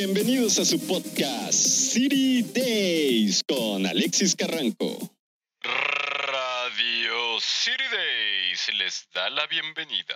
Bienvenidos a su podcast City Days con Alexis Carranco. Radio City Days les da la bienvenida.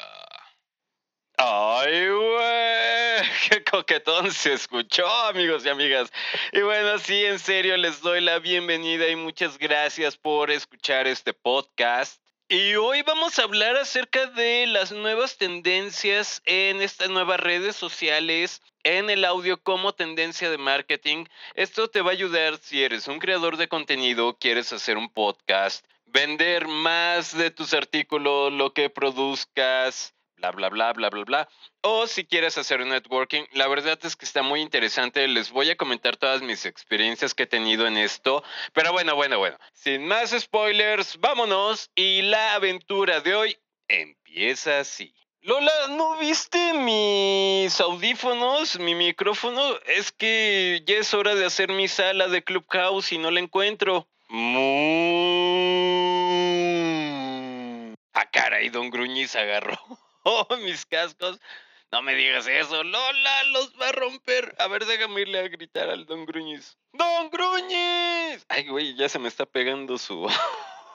Ay, güey, qué coquetón se escuchó, amigos y amigas. Y bueno, sí, en serio, les doy la bienvenida y muchas gracias por escuchar este podcast. Y hoy vamos a hablar acerca de las nuevas tendencias en estas nuevas redes sociales, en el audio como tendencia de marketing. Esto te va a ayudar si eres un creador de contenido, quieres hacer un podcast, vender más de tus artículos, lo que produzcas, bla, bla, bla, bla, bla, bla. O si quieres hacer networking, la verdad es que está muy interesante. Les voy a comentar todas mis experiencias que he tenido en esto. Pero bueno, bueno, bueno. Sin más spoilers, vámonos. Y la aventura de hoy empieza así. Lola, ¿no viste mis audífonos, mi micrófono? Es que ya es hora de hacer mi sala de Clubhouse y no la encuentro. Mm. Ah, caray, don Gruñiz agarró mis cascos. No me digas eso, Lola, los va a romper. A ver, déjame irle a gritar al Don Gruñiz. ¡Don Gruñiz! Ay, güey, ya se me está pegando su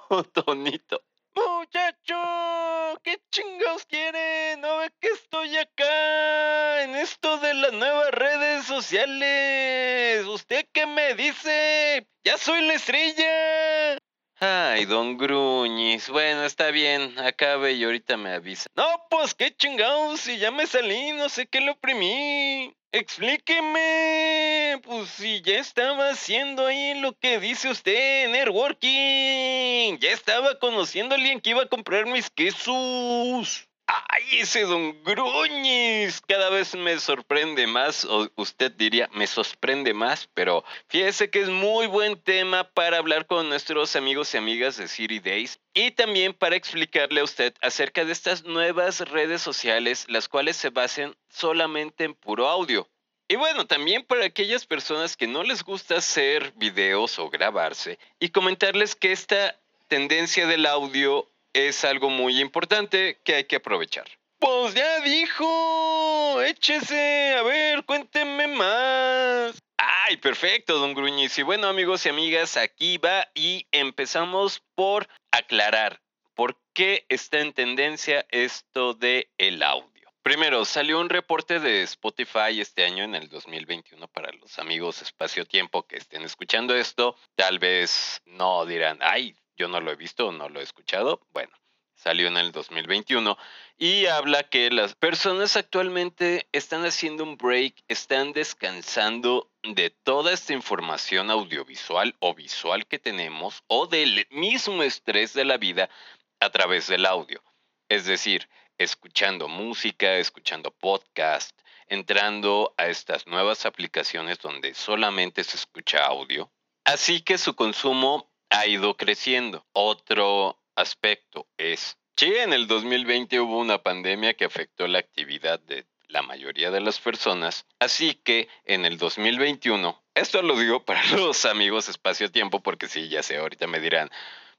tonito. Muchacho, ¿qué chingados quieren? ¿No ve que estoy acá en esto de las nuevas redes sociales? ¿Usted qué me dice? ¡Ya soy la estrella! Ay, don Gruñis. Bueno, está bien. Acabe y ahorita me avisa. No, pues qué chingados. Si ya me salí, no sé qué lo oprimí. Explíqueme. Pues si ya estaba haciendo ahí lo que dice usted, networking. Ya estaba conociendo a alguien que iba a comprar mis quesos. Ay, ese don Gruñis cada vez me sorprende más, o usted diría me sorprende más, pero fíjese que es muy buen tema para hablar con nuestros amigos y amigas de City Days y también para explicarle a usted acerca de estas nuevas redes sociales, las cuales se basen solamente en puro audio. Y bueno, también para aquellas personas que no les gusta hacer videos o grabarse y comentarles que esta tendencia del audio es algo muy importante que hay que aprovechar. Pues ya dijo, échese, a ver, cuénteme más. Ay, perfecto, don Gruñiz. Y bueno, amigos y amigas, aquí va y empezamos por aclarar por qué está en tendencia esto de el audio. Primero, salió un reporte de Spotify este año en el 2021 para los amigos espacio-tiempo que estén escuchando esto. Tal vez no dirán, ay, yo no lo he visto, no lo he escuchado. Bueno, salió en el 2021 y habla que las personas actualmente están haciendo un break, están descansando de toda esta información audiovisual o visual que tenemos o del mismo estrés de la vida a través del audio. Es decir, escuchando música, escuchando podcast, entrando a estas nuevas aplicaciones donde solamente se escucha audio. Así que su consumo ha ido creciendo. Otro aspecto es, sí, en el 2020 hubo una pandemia que afectó la actividad de la mayoría de las personas, así que en el 2021, esto lo digo para los amigos espacio-tiempo porque sí, ya sé, ahorita me dirán,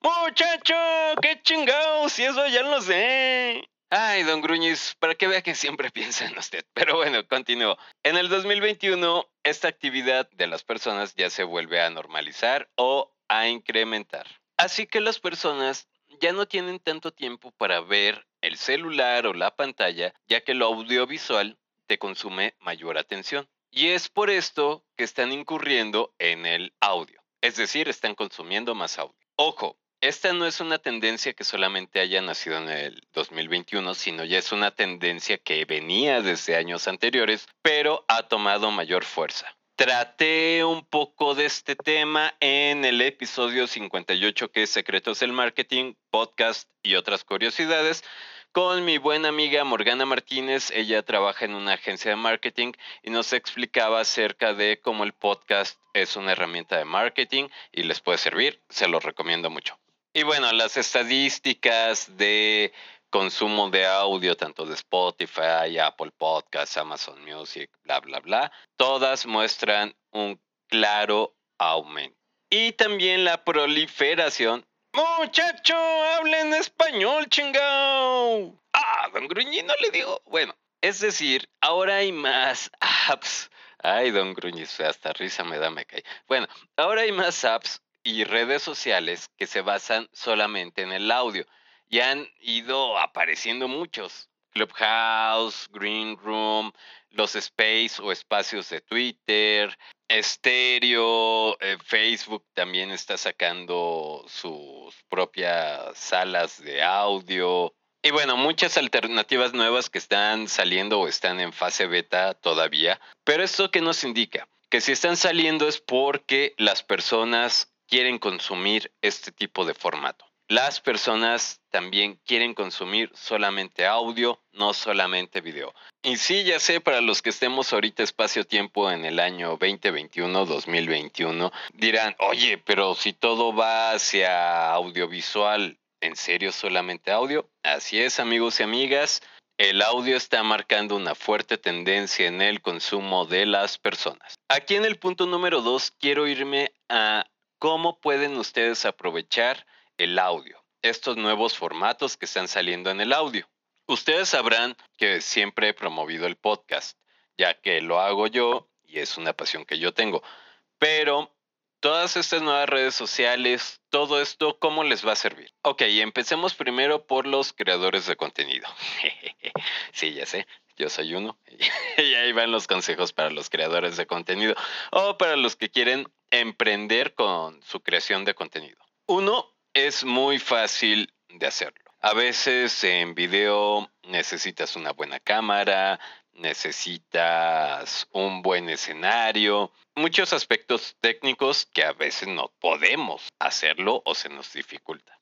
muchacho, qué chingados, si eso ya lo sé. Ay, don Gruñiz, para que vea que siempre piensa en usted. Pero bueno, continúo. En el 2021, esta actividad de las personas ya se vuelve a normalizar o a incrementar. Así que las personas ya no tienen tanto tiempo para ver el celular o la pantalla, ya que lo audiovisual te consume mayor atención. Y es por esto que están incurriendo en el audio, es decir, están consumiendo más audio. Ojo, esta no es una tendencia que solamente haya nacido en el 2021, sino ya es una tendencia que venía desde años anteriores, pero ha tomado mayor fuerza. Traté un poco de este tema en el episodio 58 que es Secretos del Marketing, podcast y otras curiosidades con mi buena amiga Morgana Martínez. Ella trabaja en una agencia de marketing y nos explicaba acerca de cómo el podcast es una herramienta de marketing y les puede servir. Se los recomiendo mucho. Y bueno, las estadísticas de consumo de audio, tanto de Spotify, Apple Podcasts, Amazon Music, bla, bla, bla, todas muestran un claro aumento. Y también la proliferación. Muchacho, hablen español, chingao. Ah, don Gruñi, no le digo. Bueno, es decir, ahora hay más apps. Ay, don Gruñi, hasta risa me da, me cae. Bueno, ahora hay más apps y redes sociales que se basan solamente en el audio y han ido apareciendo muchos. Clubhouse, Green Room, los space o espacios de Twitter, Stereo, eh, Facebook también está sacando sus propias salas de audio. Y bueno, muchas alternativas nuevas que están saliendo o están en fase beta todavía. Pero esto que nos indica que si están saliendo es porque las personas quieren consumir este tipo de formato. Las personas también quieren consumir solamente audio, no solamente video. Y sí, ya sé, para los que estemos ahorita espacio-tiempo en el año 2021-2021, dirán, oye, pero si todo va hacia audiovisual, ¿en serio solamente audio? Así es, amigos y amigas. El audio está marcando una fuerte tendencia en el consumo de las personas. Aquí en el punto número 2 quiero irme a cómo pueden ustedes aprovechar el audio, estos nuevos formatos que están saliendo en el audio. Ustedes sabrán que siempre he promovido el podcast, ya que lo hago yo y es una pasión que yo tengo. Pero todas estas nuevas redes sociales, todo esto, ¿cómo les va a servir? Ok, empecemos primero por los creadores de contenido. sí, ya sé, yo soy uno. y ahí van los consejos para los creadores de contenido o para los que quieren emprender con su creación de contenido. Uno, es muy fácil de hacerlo. A veces en video necesitas una buena cámara, necesitas un buen escenario, muchos aspectos técnicos que a veces no podemos hacerlo o se nos dificulta.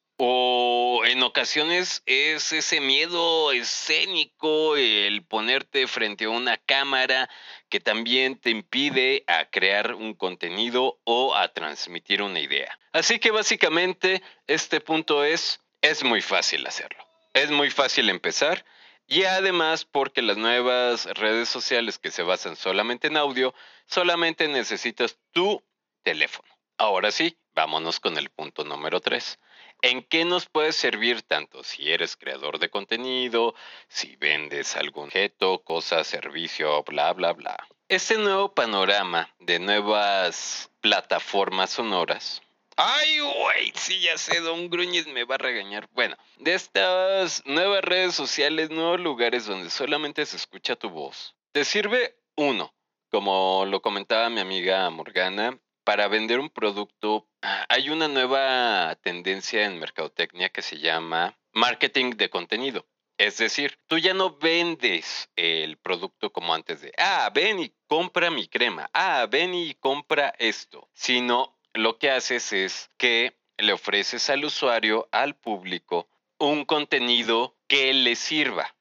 En ocasiones es ese miedo escénico, el ponerte frente a una cámara que también te impide a crear un contenido o a transmitir una idea. Así que básicamente este punto es, es muy fácil hacerlo. Es muy fácil empezar y además porque las nuevas redes sociales que se basan solamente en audio, solamente necesitas tu teléfono. Ahora sí, vámonos con el punto número 3. ¿En qué nos puede servir tanto si eres creador de contenido, si vendes algún objeto, cosa, servicio, bla, bla, bla? Este nuevo panorama de nuevas plataformas sonoras. Ay, güey, sí, ya sé, Don Gruñez me va a regañar. Bueno, de estas nuevas redes sociales, nuevos lugares donde solamente se escucha tu voz, te sirve uno, como lo comentaba mi amiga Morgana, para vender un producto, hay una nueva tendencia en mercadotecnia que se llama marketing de contenido. Es decir, tú ya no vendes el producto como antes de, ah, ven y compra mi crema, ah, ven y compra esto, sino lo que haces es que le ofreces al usuario, al público, un contenido que le sirva.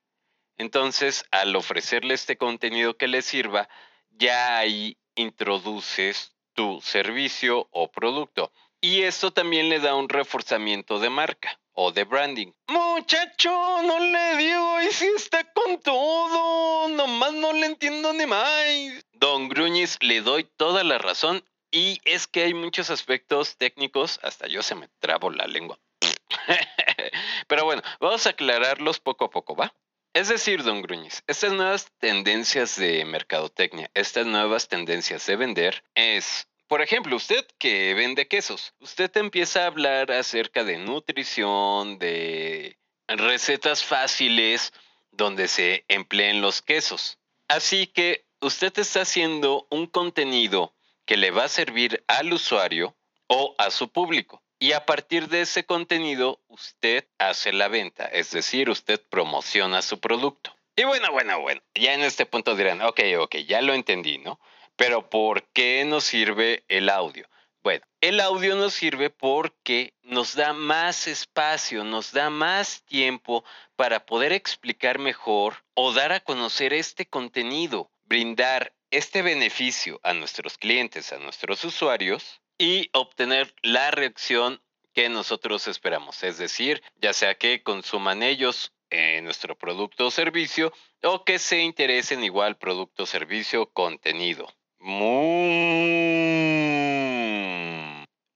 Entonces, al ofrecerle este contenido que le sirva, ya ahí introduces tu servicio o producto. Y esto también le da un reforzamiento de marca o de branding. Muchacho, no le digo, y si está con todo, nomás no le entiendo ni más. Don Gruñiz, le doy toda la razón y es que hay muchos aspectos técnicos, hasta yo se me trabo la lengua. Pero bueno, vamos a aclararlos poco a poco, ¿va? Es decir, don Gruñiz, estas nuevas tendencias de mercadotecnia, estas nuevas tendencias de vender es, por ejemplo, usted que vende quesos, usted empieza a hablar acerca de nutrición, de recetas fáciles donde se empleen los quesos. Así que usted está haciendo un contenido que le va a servir al usuario o a su público. Y a partir de ese contenido, usted hace la venta, es decir, usted promociona su producto. Y bueno, bueno, bueno, ya en este punto dirán, ok, ok, ya lo entendí, ¿no? Pero ¿por qué nos sirve el audio? Bueno, el audio nos sirve porque nos da más espacio, nos da más tiempo para poder explicar mejor o dar a conocer este contenido, brindar este beneficio a nuestros clientes, a nuestros usuarios y obtener la reacción que nosotros esperamos. Es decir, ya sea que consuman ellos eh, nuestro producto o servicio o que se interesen igual producto, servicio, contenido.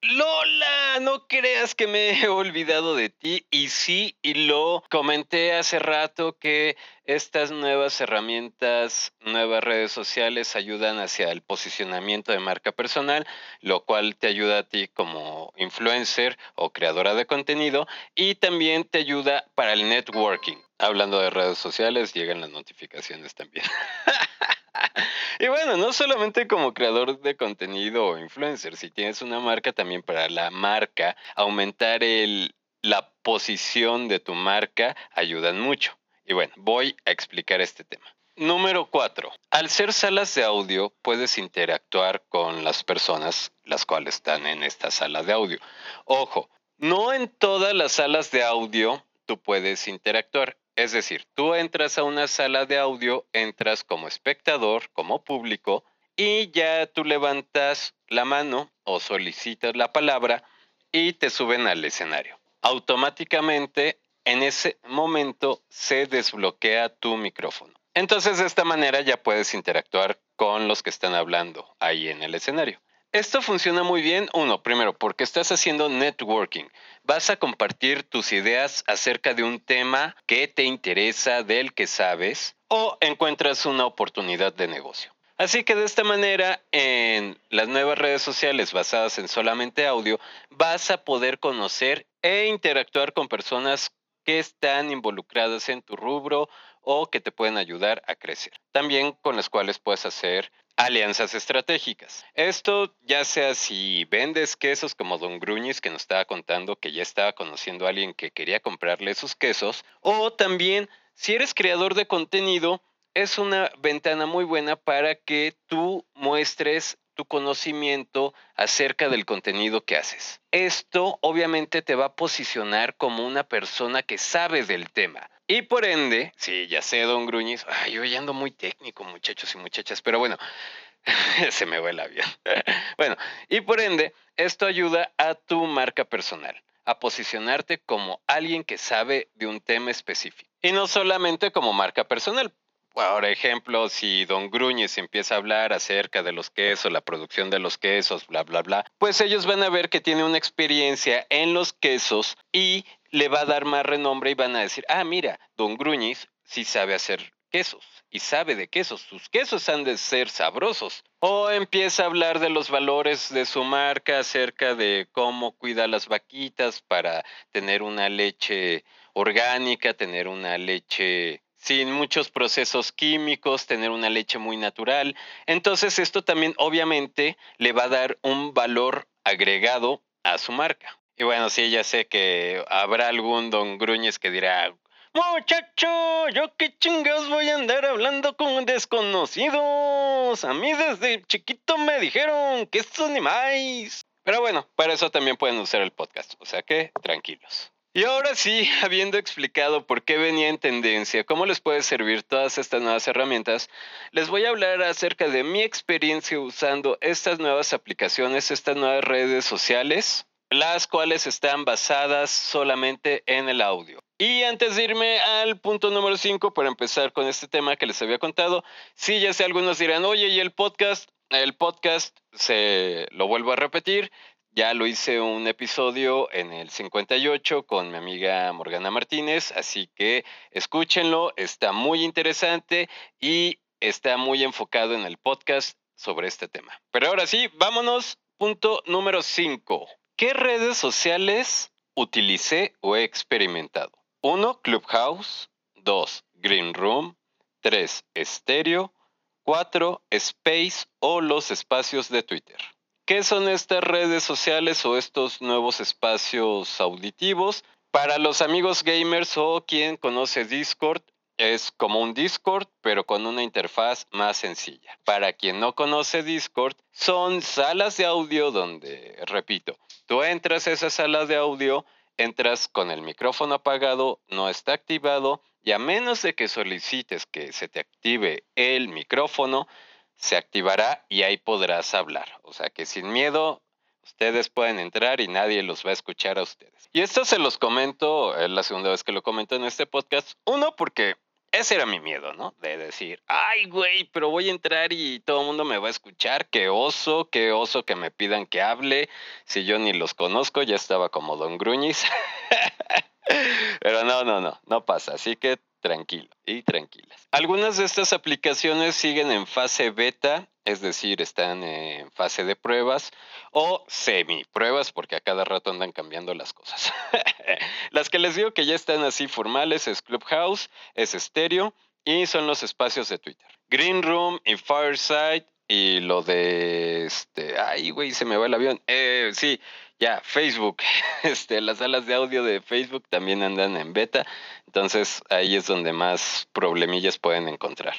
Lola, no creas que me he olvidado de ti. Y sí, y lo comenté hace rato que estas nuevas herramientas, nuevas redes sociales ayudan hacia el posicionamiento de marca personal, lo cual te ayuda a ti como influencer o creadora de contenido y también te ayuda para el networking. Hablando de redes sociales, llegan las notificaciones también. y bueno, no solamente como creador de contenido o influencer, si tienes una marca también para la marca, aumentar el, la posición de tu marca ayudan mucho. Y bueno, voy a explicar este tema. Número cuatro. Al ser salas de audio, puedes interactuar con las personas las cuales están en esta sala de audio. Ojo, no en todas las salas de audio tú puedes interactuar. Es decir, tú entras a una sala de audio, entras como espectador, como público, y ya tú levantas la mano o solicitas la palabra y te suben al escenario. Automáticamente, en ese momento, se desbloquea tu micrófono. Entonces, de esta manera ya puedes interactuar con los que están hablando ahí en el escenario. Esto funciona muy bien, uno, primero, porque estás haciendo networking. Vas a compartir tus ideas acerca de un tema que te interesa, del que sabes, o encuentras una oportunidad de negocio. Así que de esta manera, en las nuevas redes sociales basadas en solamente audio, vas a poder conocer e interactuar con personas que están involucradas en tu rubro o que te pueden ayudar a crecer. También con las cuales puedes hacer alianzas estratégicas. Esto ya sea si vendes quesos como Don Gruñis que nos estaba contando que ya estaba conociendo a alguien que quería comprarle sus quesos, o también si eres creador de contenido, es una ventana muy buena para que tú muestres tu conocimiento acerca del contenido que haces. Esto obviamente te va a posicionar como una persona que sabe del tema. Y por ende, sí, ya sé, don Gruñiz, ay, yo ya ando muy técnico, muchachos y muchachas, pero bueno, se me va el avión. bueno, y por ende, esto ayuda a tu marca personal, a posicionarte como alguien que sabe de un tema específico. Y no solamente como marca personal, por ejemplo, si Don Gruñez empieza a hablar acerca de los quesos, la producción de los quesos, bla, bla, bla, pues ellos van a ver que tiene una experiencia en los quesos y le va a dar más renombre y van a decir, ah, mira, Don Gruñiz sí sabe hacer quesos y sabe de quesos, sus quesos han de ser sabrosos. O empieza a hablar de los valores de su marca, acerca de cómo cuida las vaquitas para tener una leche orgánica, tener una leche sin muchos procesos químicos, tener una leche muy natural. Entonces esto también obviamente le va a dar un valor agregado a su marca. Y bueno, sí, ya sé que habrá algún don Gruñes que dirá, muchacho, yo qué chingados voy a andar hablando con desconocidos. A mí desde chiquito me dijeron que estos ni más. Pero bueno, para eso también pueden usar el podcast, o sea que tranquilos. Y ahora sí, habiendo explicado por qué venía en tendencia, cómo les puede servir todas estas nuevas herramientas, les voy a hablar acerca de mi experiencia usando estas nuevas aplicaciones, estas nuevas redes sociales, las cuales están basadas solamente en el audio. Y antes de irme al punto número 5, para empezar con este tema que les había contado, sí, ya sé, algunos dirán, oye, ¿y el podcast? El podcast, se lo vuelvo a repetir, ya lo hice un episodio en el 58 con mi amiga Morgana Martínez, así que escúchenlo, está muy interesante y está muy enfocado en el podcast sobre este tema. Pero ahora sí, vámonos. Punto número 5. ¿Qué redes sociales utilicé o he experimentado? 1. Clubhouse. 2. Green Room. 3. Stereo. 4. Space o los espacios de Twitter. ¿Qué son estas redes sociales o estos nuevos espacios auditivos? Para los amigos gamers o quien conoce Discord, es como un Discord, pero con una interfaz más sencilla. Para quien no conoce Discord, son salas de audio donde, repito, tú entras a esa sala de audio, entras con el micrófono apagado, no está activado, y a menos de que solicites que se te active el micrófono, se activará y ahí podrás hablar. O sea que sin miedo, ustedes pueden entrar y nadie los va a escuchar a ustedes. Y esto se los comento, es la segunda vez que lo comento en este podcast. Uno, porque ese era mi miedo, ¿no? De decir, ay, güey, pero voy a entrar y todo el mundo me va a escuchar. Qué oso, qué oso que me pidan que hable. Si yo ni los conozco, ya estaba como Don Gruñis. pero no, no, no, no pasa. Así que tranquilo y tranquilas. Algunas de estas aplicaciones siguen en fase beta, es decir, están en fase de pruebas o semi pruebas porque a cada rato andan cambiando las cosas. las que les digo que ya están así formales es Clubhouse, es Stereo y son los espacios de Twitter. Green Room y Fireside y lo de este, ay güey, se me va el avión. Eh, sí, ya, Facebook, este, las salas de audio de Facebook también andan en beta, entonces ahí es donde más problemillas pueden encontrar.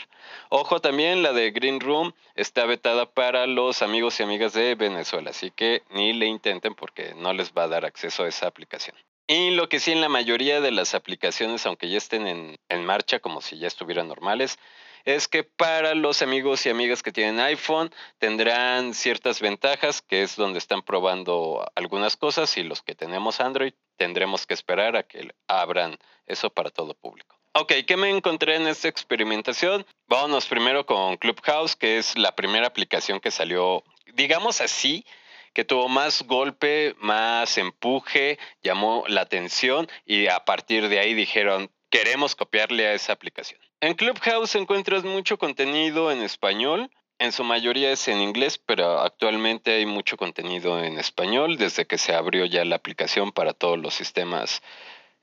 Ojo también, la de Green Room está vetada para los amigos y amigas de Venezuela, así que ni le intenten porque no les va a dar acceso a esa aplicación. Y lo que sí en la mayoría de las aplicaciones, aunque ya estén en, en marcha como si ya estuvieran normales, es que para los amigos y amigas que tienen iPhone tendrán ciertas ventajas, que es donde están probando algunas cosas, y los que tenemos Android tendremos que esperar a que abran eso para todo público. Ok, ¿qué me encontré en esta experimentación? Vámonos primero con Clubhouse, que es la primera aplicación que salió, digamos así, que tuvo más golpe, más empuje, llamó la atención y a partir de ahí dijeron, queremos copiarle a esa aplicación. En Clubhouse encuentras mucho contenido en español. En su mayoría es en inglés, pero actualmente hay mucho contenido en español desde que se abrió ya la aplicación para todos los sistemas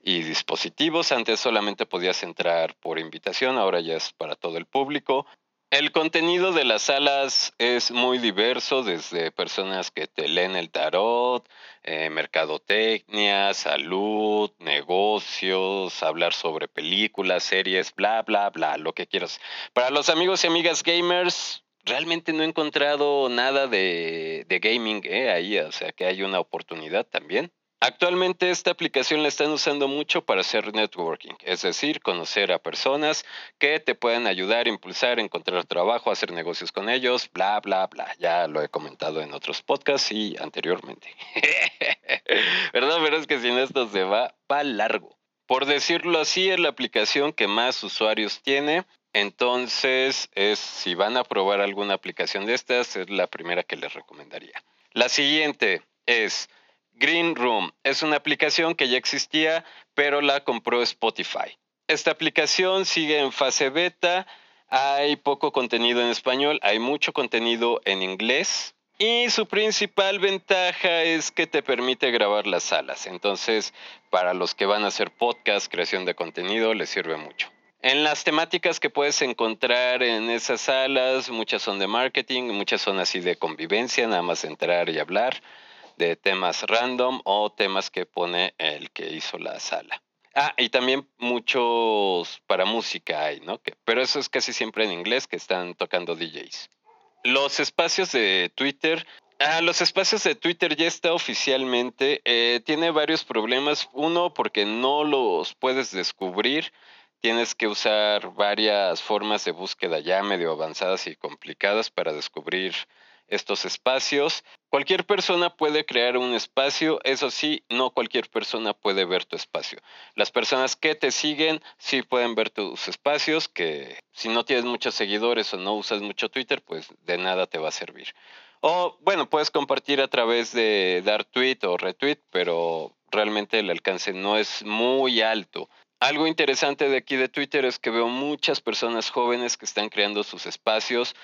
y dispositivos. Antes solamente podías entrar por invitación, ahora ya es para todo el público. El contenido de las salas es muy diverso, desde personas que te leen el tarot, eh, mercadotecnia, salud, negocios, hablar sobre películas, series, bla, bla, bla, lo que quieras. Para los amigos y amigas gamers, realmente no he encontrado nada de, de gaming eh, ahí, o sea que hay una oportunidad también. Actualmente esta aplicación la están usando mucho para hacer networking, es decir, conocer a personas que te pueden ayudar, impulsar, encontrar trabajo, hacer negocios con ellos, bla, bla, bla. Ya lo he comentado en otros podcasts y anteriormente. ¿Verdad? Pero es que sin esto se va para largo. Por decirlo así, es la aplicación que más usuarios tiene. Entonces, es, si van a probar alguna aplicación de estas, es la primera que les recomendaría. La siguiente es Green Room es una aplicación que ya existía, pero la compró Spotify. Esta aplicación sigue en fase beta, hay poco contenido en español, hay mucho contenido en inglés y su principal ventaja es que te permite grabar las salas. Entonces, para los que van a hacer podcast, creación de contenido, les sirve mucho. En las temáticas que puedes encontrar en esas salas, muchas son de marketing, muchas son así de convivencia, nada más entrar y hablar de temas random o temas que pone el que hizo la sala. Ah, y también muchos para música hay, ¿no? Que, pero eso es casi siempre en inglés que están tocando DJs. Los espacios de Twitter. Ah, los espacios de Twitter ya está oficialmente. Eh, tiene varios problemas. Uno, porque no los puedes descubrir. Tienes que usar varias formas de búsqueda ya medio avanzadas y complicadas para descubrir estos espacios. Cualquier persona puede crear un espacio, eso sí, no cualquier persona puede ver tu espacio. Las personas que te siguen sí pueden ver tus espacios, que si no tienes muchos seguidores o no usas mucho Twitter, pues de nada te va a servir. O bueno, puedes compartir a través de dar tweet o retweet, pero realmente el alcance no es muy alto. Algo interesante de aquí de Twitter es que veo muchas personas jóvenes que están creando sus espacios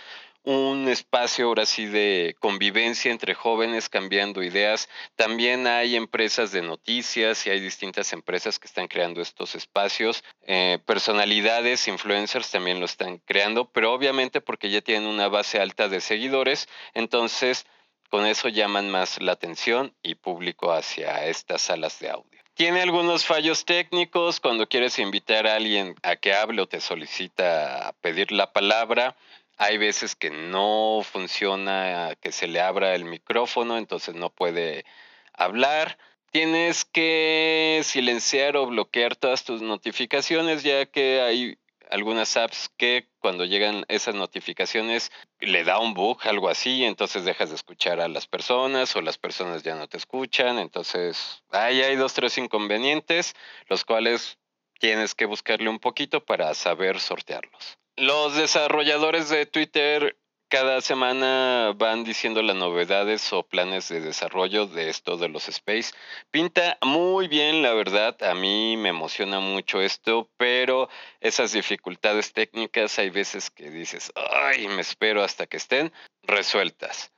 un espacio ahora sí de convivencia entre jóvenes cambiando ideas. También hay empresas de noticias y hay distintas empresas que están creando estos espacios. Eh, personalidades, influencers también lo están creando, pero obviamente porque ya tienen una base alta de seguidores, entonces con eso llaman más la atención y público hacia estas salas de audio. Tiene algunos fallos técnicos cuando quieres invitar a alguien a que hable o te solicita pedir la palabra. Hay veces que no funciona que se le abra el micrófono, entonces no puede hablar. Tienes que silenciar o bloquear todas tus notificaciones ya que hay algunas apps que cuando llegan esas notificaciones le da un bug, algo así, entonces dejas de escuchar a las personas o las personas ya no te escuchan, entonces ahí hay dos, tres inconvenientes, los cuales tienes que buscarle un poquito para saber sortearlos. Los desarrolladores de Twitter cada semana van diciendo las novedades o planes de desarrollo de esto de los space. Pinta muy bien, la verdad. A mí me emociona mucho esto, pero esas dificultades técnicas hay veces que dices, ay, me espero hasta que estén resueltas.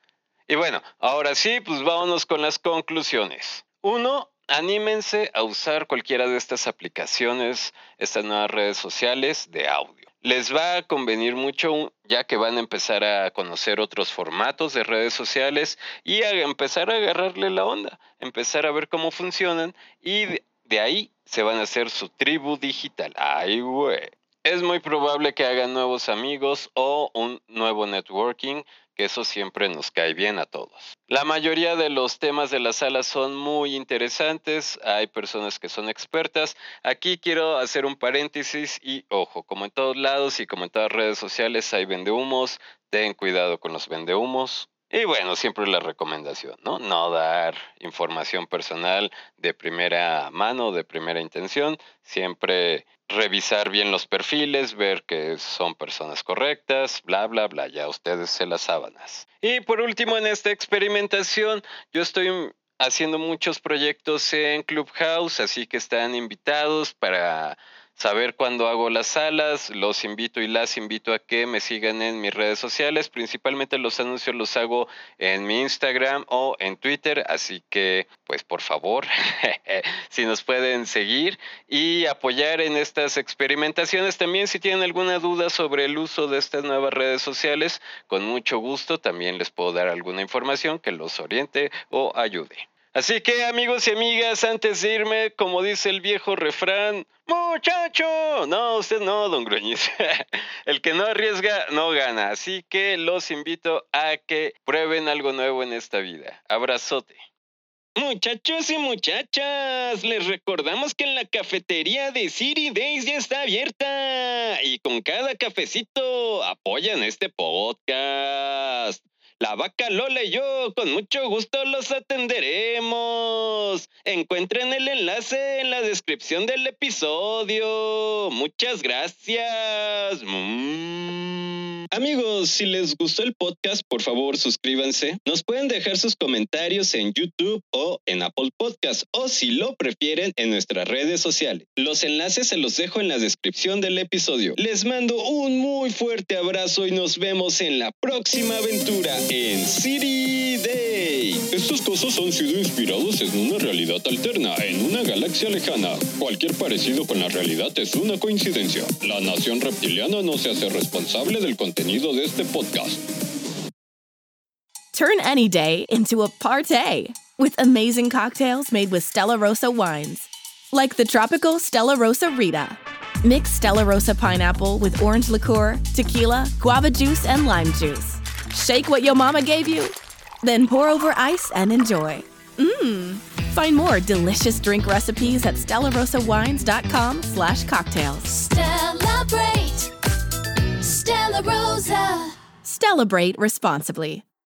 Y bueno, ahora sí, pues vámonos con las conclusiones. Uno, anímense a usar cualquiera de estas aplicaciones, estas nuevas redes sociales de audio les va a convenir mucho ya que van a empezar a conocer otros formatos de redes sociales y a empezar a agarrarle la onda, empezar a ver cómo funcionan y de, ahí se van a hacer su tribu digital. Ay, güey. Es muy probable que hagan nuevos amigos o un nuevo networking que eso siempre nos cae bien a todos. La mayoría de los temas de la sala son muy interesantes, hay personas que son expertas. Aquí quiero hacer un paréntesis y ojo, como en todos lados y como en todas redes sociales hay vendehumos, ten cuidado con los vendehumos. Y bueno, siempre la recomendación, ¿no? No dar información personal de primera mano, de primera intención, siempre revisar bien los perfiles, ver que son personas correctas, bla, bla, bla, ya ustedes se las sábanas. Y por último, en esta experimentación, yo estoy haciendo muchos proyectos en Clubhouse, así que están invitados para saber cuándo hago las salas. Los invito y las invito a que me sigan en mis redes sociales. Principalmente los anuncios los hago en mi Instagram o en Twitter. Así que, pues por favor, si nos pueden seguir y apoyar en estas experimentaciones. También si tienen alguna duda sobre el uso de estas nuevas redes sociales, con mucho gusto también les puedo dar alguna información que los oriente o ayude. Así que amigos y amigas, antes de irme, como dice el viejo refrán, muchacho, no, usted no, don Gruñiz, el que no arriesga no gana, así que los invito a que prueben algo nuevo en esta vida. Abrazote. Muchachos y muchachas, les recordamos que la cafetería de City Days ya está abierta y con cada cafecito apoyan este podcast. La vaca Lola y yo con mucho gusto los atenderemos. Encuentren el enlace en la descripción del episodio. Muchas gracias. Mm. Amigos, si les gustó el podcast, por favor suscríbanse. Nos pueden dejar sus comentarios en YouTube o en Apple Podcast o si lo prefieren en nuestras redes sociales. Los enlaces se los dejo en la descripción del episodio. Les mando un muy fuerte abrazo y nos vemos en la próxima aventura en City Day. Estos casos han sido inspirados en una realidad alterna, en una galaxia lejana. Cualquier parecido con la realidad es una coincidencia. La nación reptiliana no se hace responsable del contenido de este podcast. Turn any day into a party with amazing cocktails made with Stella Rosa wines. Like the tropical Stella Rosa Rita. Mix Stella Rosa pineapple with orange liqueur, tequila, guava juice, and lime juice. Shake what your mama gave you, then pour over ice and enjoy. Mmm. Find more delicious drink recipes at stellarosawines.com slash cocktails. Celebrate. Stella Rosa. Celebrate responsibly.